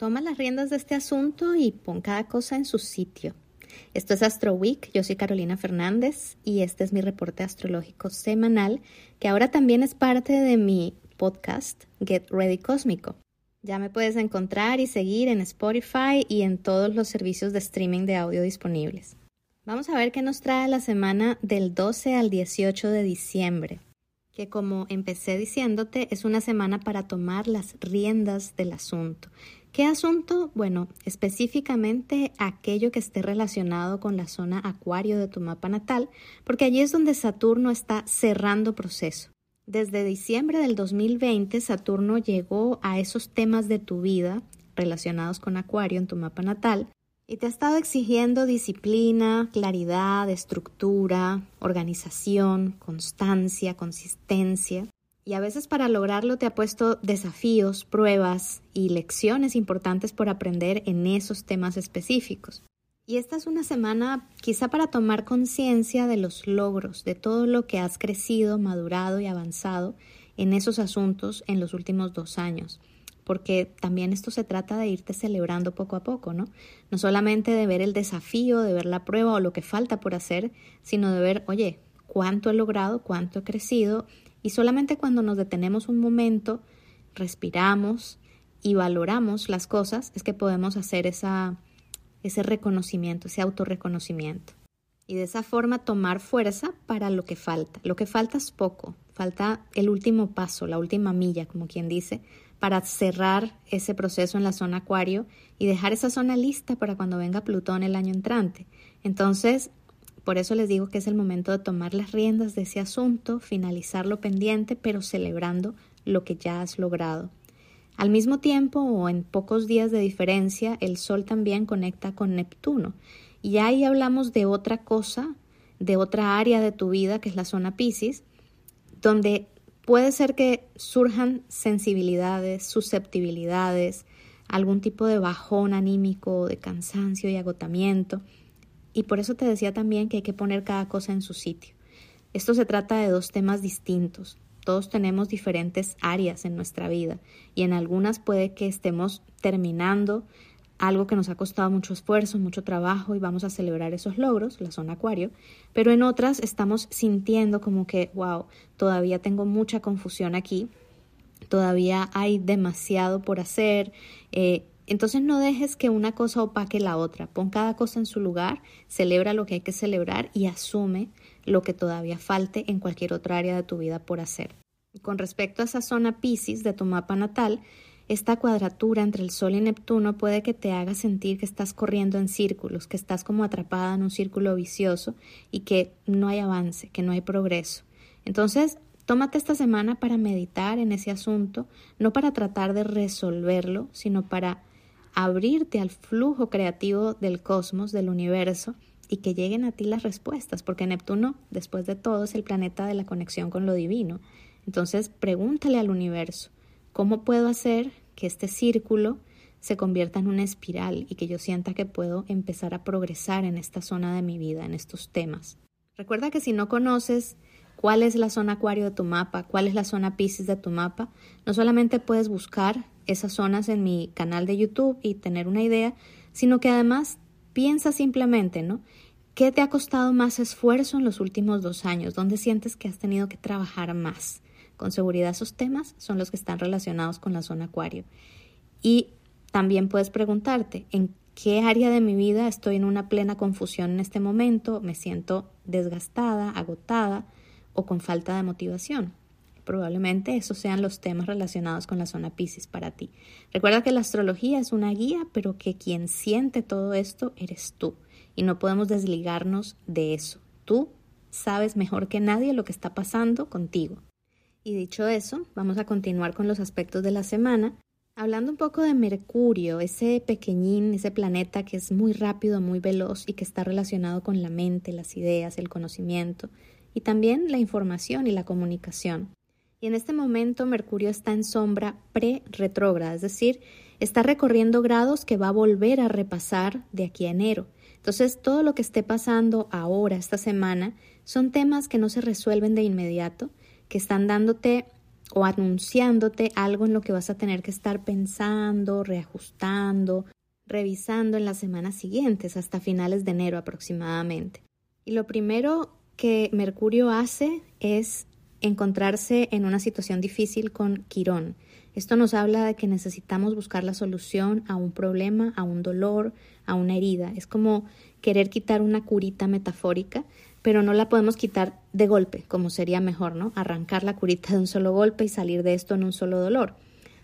Toma las riendas de este asunto y pon cada cosa en su sitio. Esto es Astro Week, yo soy Carolina Fernández y este es mi reporte astrológico semanal que ahora también es parte de mi podcast Get Ready Cósmico. Ya me puedes encontrar y seguir en Spotify y en todos los servicios de streaming de audio disponibles. Vamos a ver qué nos trae la semana del 12 al 18 de diciembre, que como empecé diciéndote es una semana para tomar las riendas del asunto ¿Qué asunto? Bueno, específicamente aquello que esté relacionado con la zona acuario de tu mapa natal, porque allí es donde Saturno está cerrando proceso. Desde diciembre del 2020, Saturno llegó a esos temas de tu vida relacionados con Acuario en tu mapa natal y te ha estado exigiendo disciplina, claridad, estructura, organización, constancia, consistencia. Y a veces para lograrlo te ha puesto desafíos, pruebas y lecciones importantes por aprender en esos temas específicos. Y esta es una semana quizá para tomar conciencia de los logros, de todo lo que has crecido, madurado y avanzado en esos asuntos en los últimos dos años. Porque también esto se trata de irte celebrando poco a poco, ¿no? No solamente de ver el desafío, de ver la prueba o lo que falta por hacer, sino de ver, oye, cuánto he logrado, cuánto he crecido y solamente cuando nos detenemos un momento, respiramos y valoramos las cosas, es que podemos hacer esa, ese reconocimiento, ese autorreconocimiento. Y de esa forma tomar fuerza para lo que falta. Lo que falta es poco, falta el último paso, la última milla, como quien dice, para cerrar ese proceso en la zona acuario y dejar esa zona lista para cuando venga Plutón el año entrante. Entonces, por eso les digo que es el momento de tomar las riendas de ese asunto, finalizar lo pendiente, pero celebrando lo que ya has logrado. Al mismo tiempo o en pocos días de diferencia, el Sol también conecta con Neptuno. Y ahí hablamos de otra cosa, de otra área de tu vida, que es la zona Pisces, donde puede ser que surjan sensibilidades, susceptibilidades, algún tipo de bajón anímico, de cansancio y agotamiento. Y por eso te decía también que hay que poner cada cosa en su sitio. Esto se trata de dos temas distintos. Todos tenemos diferentes áreas en nuestra vida y en algunas puede que estemos terminando algo que nos ha costado mucho esfuerzo, mucho trabajo y vamos a celebrar esos logros, la zona acuario, pero en otras estamos sintiendo como que, wow, todavía tengo mucha confusión aquí, todavía hay demasiado por hacer, eh, entonces no dejes que una cosa opaque la otra, pon cada cosa en su lugar, celebra lo que hay que celebrar y asume lo que todavía falte en cualquier otra área de tu vida por hacer. Con respecto a esa zona Pisces de tu mapa natal, esta cuadratura entre el Sol y Neptuno puede que te haga sentir que estás corriendo en círculos, que estás como atrapada en un círculo vicioso y que no hay avance, que no hay progreso. Entonces, tómate esta semana para meditar en ese asunto, no para tratar de resolverlo, sino para abrirte al flujo creativo del cosmos, del universo, y que lleguen a ti las respuestas, porque Neptuno, después de todo, es el planeta de la conexión con lo divino. Entonces, pregúntale al universo, ¿cómo puedo hacer que este círculo se convierta en una espiral y que yo sienta que puedo empezar a progresar en esta zona de mi vida, en estos temas? Recuerda que si no conoces cuál es la zona acuario de tu mapa, cuál es la zona Pisces de tu mapa, no solamente puedes buscar esas zonas en mi canal de YouTube y tener una idea, sino que además piensa simplemente, ¿no? ¿Qué te ha costado más esfuerzo en los últimos dos años? ¿Dónde sientes que has tenido que trabajar más? Con seguridad esos temas son los que están relacionados con la zona acuario. Y también puedes preguntarte, ¿en qué área de mi vida estoy en una plena confusión en este momento? ¿Me siento desgastada, agotada o con falta de motivación? Probablemente esos sean los temas relacionados con la zona Pisces para ti. Recuerda que la astrología es una guía, pero que quien siente todo esto eres tú y no podemos desligarnos de eso. Tú sabes mejor que nadie lo que está pasando contigo. Y dicho eso, vamos a continuar con los aspectos de la semana, hablando un poco de Mercurio, ese pequeñín, ese planeta que es muy rápido, muy veloz y que está relacionado con la mente, las ideas, el conocimiento y también la información y la comunicación. Y en este momento Mercurio está en sombra pre-retrógrada, es decir, está recorriendo grados que va a volver a repasar de aquí a enero. Entonces, todo lo que esté pasando ahora, esta semana, son temas que no se resuelven de inmediato, que están dándote o anunciándote algo en lo que vas a tener que estar pensando, reajustando, revisando en las semanas siguientes, hasta finales de enero aproximadamente. Y lo primero que Mercurio hace es encontrarse en una situación difícil con Quirón. Esto nos habla de que necesitamos buscar la solución a un problema, a un dolor, a una herida. Es como querer quitar una curita metafórica, pero no la podemos quitar de golpe, como sería mejor, ¿no? Arrancar la curita de un solo golpe y salir de esto en un solo dolor.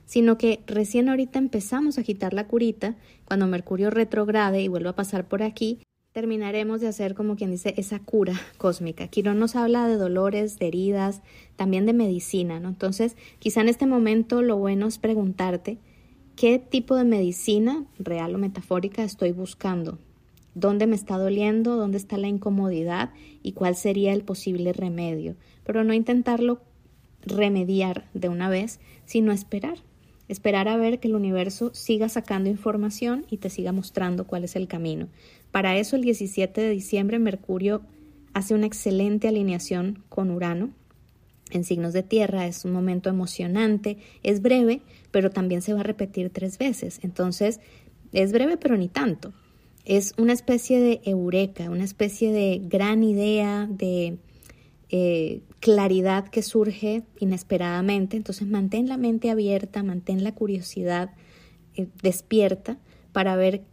Sino que recién ahorita empezamos a quitar la curita, cuando Mercurio retrograde y vuelva a pasar por aquí, terminaremos de hacer como quien dice esa cura cósmica. Quirón nos habla de dolores, de heridas, también de medicina, ¿no? Entonces, quizá en este momento lo bueno es preguntarte qué tipo de medicina, real o metafórica, estoy buscando. ¿Dónde me está doliendo? ¿Dónde está la incomodidad? ¿Y cuál sería el posible remedio? Pero no intentarlo remediar de una vez, sino esperar. Esperar a ver que el universo siga sacando información y te siga mostrando cuál es el camino. Para eso el 17 de diciembre Mercurio hace una excelente alineación con Urano en signos de tierra, es un momento emocionante, es breve, pero también se va a repetir tres veces. Entonces, es breve, pero ni tanto. Es una especie de eureka, una especie de gran idea, de eh, claridad que surge inesperadamente. Entonces, mantén la mente abierta, mantén la curiosidad eh, despierta para ver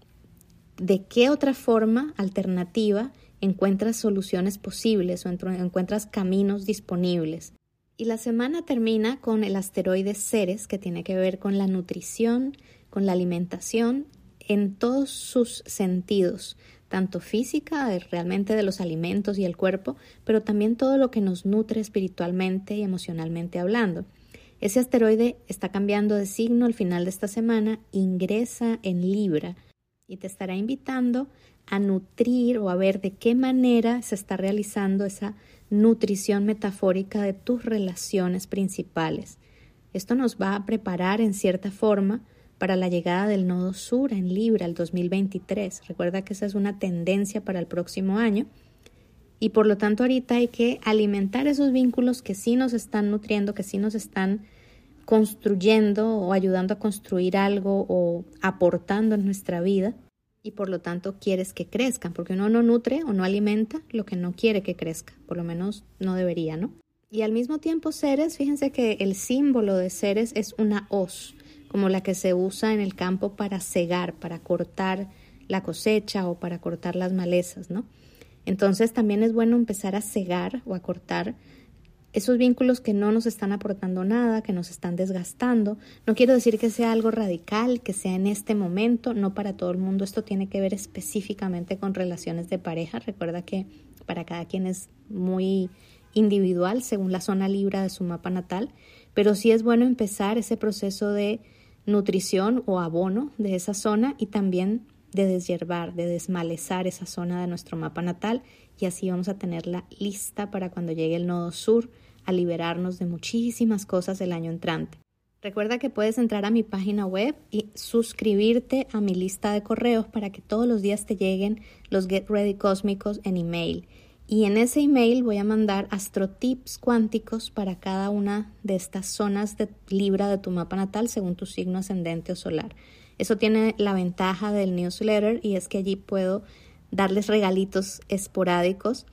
de qué otra forma alternativa encuentras soluciones posibles o encuentras caminos disponibles. Y la semana termina con el asteroide Ceres, que tiene que ver con la nutrición, con la alimentación en todos sus sentidos, tanto física, realmente de los alimentos y el cuerpo, pero también todo lo que nos nutre espiritualmente y emocionalmente hablando. Ese asteroide está cambiando de signo al final de esta semana, ingresa en Libra, y te estará invitando a nutrir o a ver de qué manera se está realizando esa nutrición metafórica de tus relaciones principales. Esto nos va a preparar en cierta forma para la llegada del nodo sur en Libra el 2023. Recuerda que esa es una tendencia para el próximo año y por lo tanto ahorita hay que alimentar esos vínculos que sí nos están nutriendo, que sí nos están construyendo o ayudando a construir algo o aportando en nuestra vida y por lo tanto quieres que crezcan, porque uno no nutre o no alimenta lo que no quiere que crezca, por lo menos no debería, ¿no? Y al mismo tiempo Ceres, fíjense que el símbolo de Ceres es una hoz, como la que se usa en el campo para cegar, para cortar la cosecha o para cortar las malezas, ¿no? Entonces también es bueno empezar a cegar o a cortar esos vínculos que no nos están aportando nada, que nos están desgastando. No quiero decir que sea algo radical, que sea en este momento, no para todo el mundo. Esto tiene que ver específicamente con relaciones de pareja. Recuerda que para cada quien es muy individual según la zona libra de su mapa natal, pero sí es bueno empezar ese proceso de nutrición o abono de esa zona y también de deshiervar, de desmalezar esa zona de nuestro mapa natal y así vamos a tenerla lista para cuando llegue el nodo sur a liberarnos de muchísimas cosas el año entrante. Recuerda que puedes entrar a mi página web y suscribirte a mi lista de correos para que todos los días te lleguen los Get Ready cósmicos en email. Y en ese email voy a mandar astrotips cuánticos para cada una de estas zonas de Libra de tu mapa natal según tu signo ascendente o solar. Eso tiene la ventaja del newsletter y es que allí puedo darles regalitos esporádicos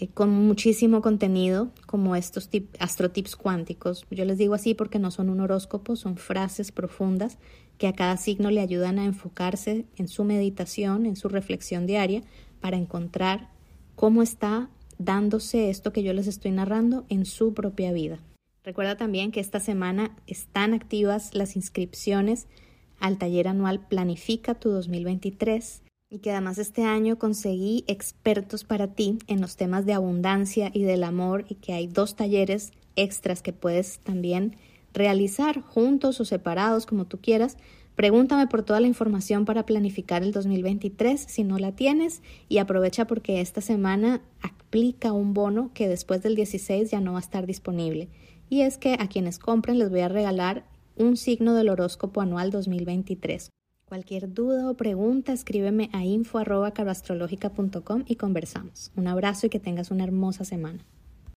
eh, con muchísimo contenido como estos tip, astrotips cuánticos. Yo les digo así porque no son un horóscopo, son frases profundas que a cada signo le ayudan a enfocarse en su meditación, en su reflexión diaria, para encontrar cómo está dándose esto que yo les estoy narrando en su propia vida. Recuerda también que esta semana están activas las inscripciones al taller anual Planifica tu 2023 y que además este año conseguí expertos para ti en los temas de abundancia y del amor y que hay dos talleres extras que puedes también realizar juntos o separados como tú quieras. Pregúntame por toda la información para planificar el 2023 si no la tienes y aprovecha porque esta semana aplica un bono que después del 16 ya no va a estar disponible. Y es que a quienes compren les voy a regalar un signo del horóscopo anual 2023. Cualquier duda o pregunta, escríbeme a info.carastrológica.com y conversamos. Un abrazo y que tengas una hermosa semana.